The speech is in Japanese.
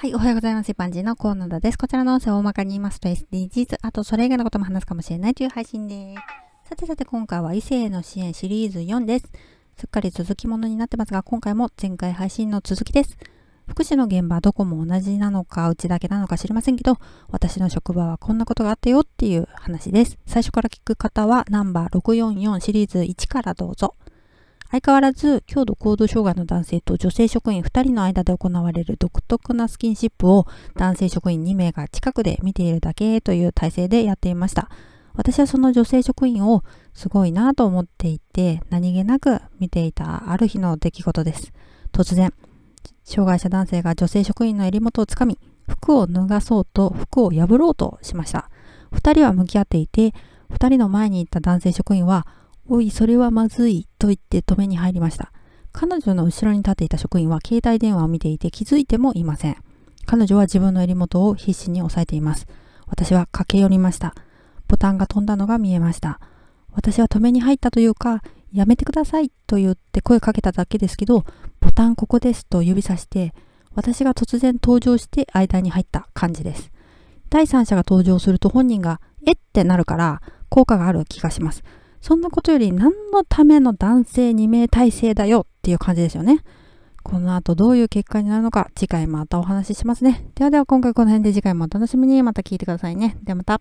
はい、おはようございます。一般人のコーナーです。こちらの音声を大まかに言いますと SDGs、あとそれ以外のことも話すかもしれないという配信です。さてさて今回は異性の支援シリーズ4です。すっかり続きものになってますが、今回も前回配信の続きです。福祉の現場どこも同じなのか、うちだけなのか知りませんけど、私の職場はこんなことがあったよっていう話です。最初から聞く方はナンバー644シリーズ1からどうぞ。相変わらず、強度行動障害の男性と女性職員2人の間で行われる独特なスキンシップを男性職員2名が近くで見ているだけという体制でやっていました。私はその女性職員をすごいなと思っていて、何気なく見ていたある日の出来事です。突然、障害者男性が女性職員の襟元をつかみ、服を脱がそうと服を破ろうとしました。2人は向き合っていて、2人の前にいた男性職員はおい、それはまずい、と言って止めに入りました。彼女の後ろに立っていた職員は携帯電話を見ていて気づいてもいません。彼女は自分の襟元を必死に押さえています。私は駆け寄りました。ボタンが飛んだのが見えました。私は止めに入ったというか、やめてくださいと言って声かけただけですけど、ボタンここですと指さして、私が突然登場して間に入った感じです。第三者が登場すると本人が、えってなるから効果がある気がします。そんなことより何のための男性二名体制だよっていう感じですよね。この後どういう結果になるのか次回またお話ししますね。ではでは今回この辺で次回もお楽しみにまた聞いてくださいね。ではまた。